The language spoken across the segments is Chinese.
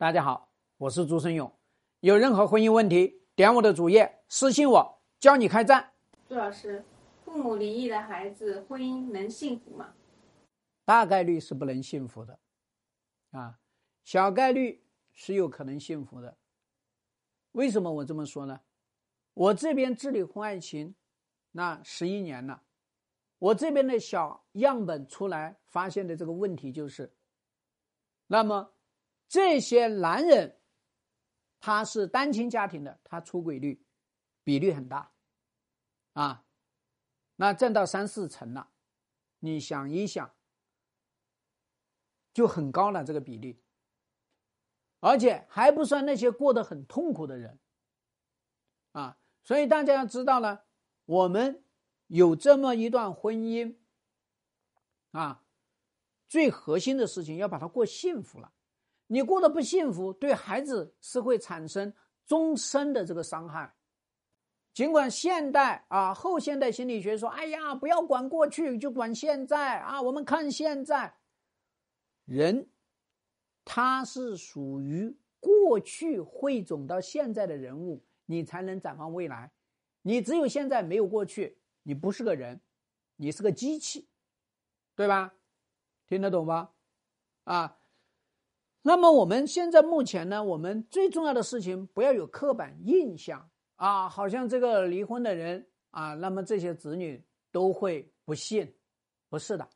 大家好，我是朱生勇。有任何婚姻问题，点我的主页私信我，教你开战。朱老师，父母离异的孩子，婚姻能幸福吗？大概率是不能幸福的，啊，小概率是有可能幸福的。为什么我这么说呢？我这边治理婚外情，那十一年了，我这边的小样本出来发现的这个问题就是，那么。这些男人，他是单亲家庭的，他出轨率比率很大，啊，那占到三四成了，你想一想，就很高了这个比例，而且还不算那些过得很痛苦的人，啊，所以大家要知道呢，我们有这么一段婚姻，啊，最核心的事情要把它过幸福了。你过得不幸福，对孩子是会产生终身的这个伤害。尽管现代啊，后现代心理学说：“哎呀，不要管过去，就管现在啊。”我们看现在，人他是属于过去汇总到现在的人物，你才能展望未来。你只有现在没有过去，你不是个人，你是个机器，对吧？听得懂吗？啊？那么我们现在目前呢，我们最重要的事情不要有刻板印象啊，好像这个离婚的人啊，那么这些子女都会不信，不是的。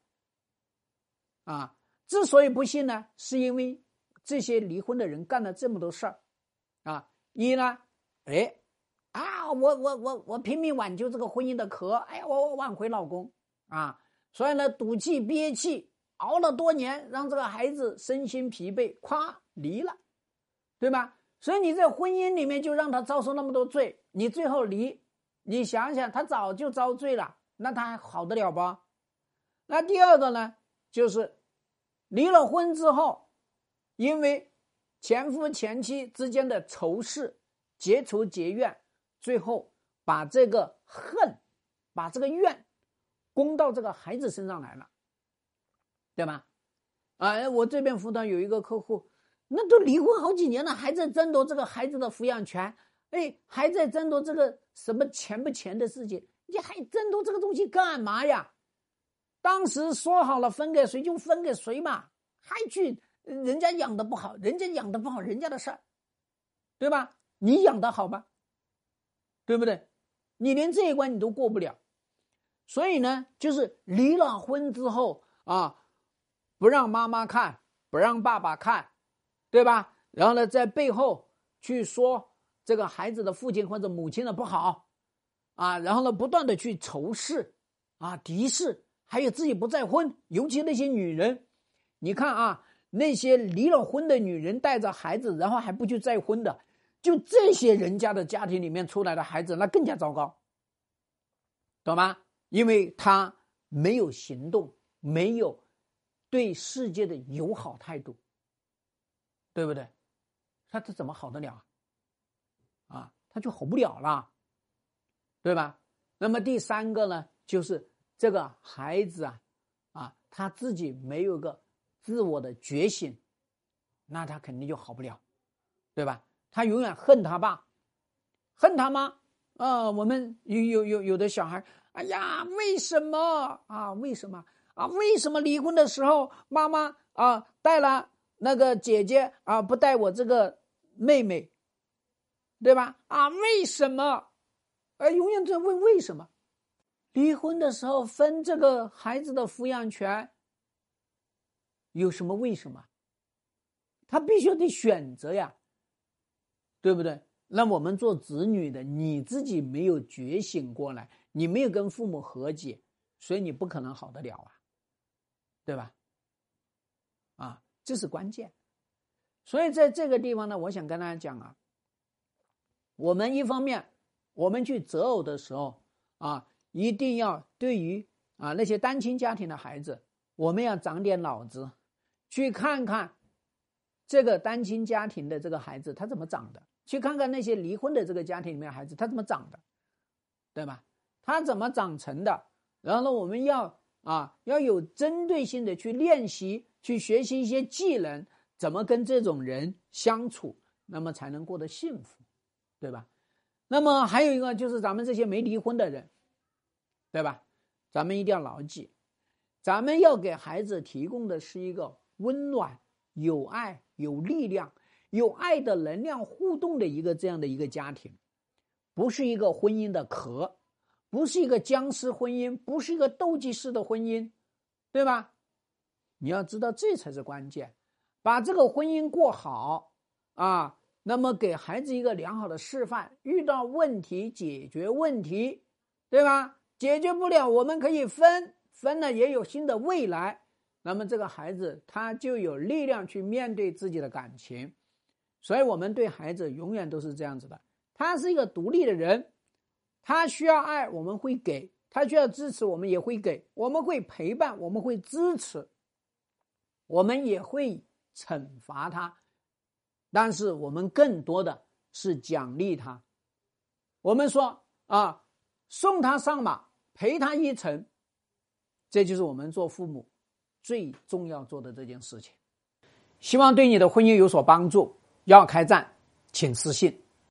啊，之所以不信呢，是因为这些离婚的人干了这么多事儿，啊，一呢，哎，啊，我我我我拼命挽救这个婚姻的壳，哎呀，我我挽回老公啊，所以呢，赌气憋气。熬了多年，让这个孩子身心疲惫，咵离了，对吧？所以你在婚姻里面就让他遭受那么多罪，你最后离，你想想，他早就遭罪了，那他还好得了不？那第二个呢，就是离了婚之后，因为前夫前妻之间的仇视，结仇结怨，最后把这个恨，把这个怨，攻到这个孩子身上来了。对吧？啊，我这边辅导有一个客户，那都离婚好几年了，还在争夺这个孩子的抚养权，哎，还在争夺这个什么钱不钱的事情，你还争夺这个东西干嘛呀？当时说好了分给谁就分给谁嘛，还去人家养的不好，人家养的不好，人家的事儿，对吧？你养的好吗？对不对？你连这一关你都过不了，所以呢，就是离了婚之后啊。不让妈妈看，不让爸爸看，对吧？然后呢，在背后去说这个孩子的父亲或者母亲的不好，啊，然后呢，不断的去仇视，啊，敌视，还有自己不再婚，尤其那些女人，你看啊，那些离了婚的女人带着孩子，然后还不去再婚的，就这些人家的家庭里面出来的孩子，那更加糟糕，懂吗？因为他没有行动，没有。对世界的友好态度，对不对？他这怎么好得了啊？啊，他就好不了了，对吧？那么第三个呢，就是这个孩子啊，啊，他自己没有个自我的觉醒，那他肯定就好不了，对吧？他永远恨他爸，恨他妈啊。我们有有有有的小孩，哎呀，为什么啊？为什么？啊，为什么离婚的时候妈妈啊带了那个姐姐啊不带我这个妹妹，对吧？啊，为什么？啊，永远在问为什么？离婚的时候分这个孩子的抚养权，有什么为什么？他必须得选择呀，对不对？那我们做子女的，你自己没有觉醒过来，你没有跟父母和解，所以你不可能好得了啊。对吧？啊，这是关键。所以在这个地方呢，我想跟大家讲啊，我们一方面，我们去择偶的时候啊，一定要对于啊那些单亲家庭的孩子，我们要长点脑子，去看看这个单亲家庭的这个孩子他怎么长的，去看看那些离婚的这个家庭里面孩子他怎么长的，对吧？他怎么长成的？然后呢，我们要。啊，要有针对性的去练习，去学习一些技能，怎么跟这种人相处，那么才能过得幸福，对吧？那么还有一个就是咱们这些没离婚的人，对吧？咱们一定要牢记，咱们要给孩子提供的是一个温暖、有爱、有力量、有爱的能量互动的一个这样的一个家庭，不是一个婚姻的壳，不是一个僵尸婚姻，不是一个斗鸡式的婚姻，对吧？你要知道，这才是关键，把这个婚姻过好啊。那么给孩子一个良好的示范，遇到问题解决问题，对吧？解决不了，我们可以分，分了也有新的未来。那么这个孩子他就有力量去面对自己的感情。所以我们对孩子永远都是这样子的，他是一个独立的人，他需要爱，我们会给他需要支持，我们也会给，我们会陪伴，我们会支持，我们也会惩罚他。但是我们更多的是奖励他，我们说啊，送他上马，陪他一程，这就是我们做父母最重要做的这件事情。希望对你的婚姻有所帮助。要开战，请私信。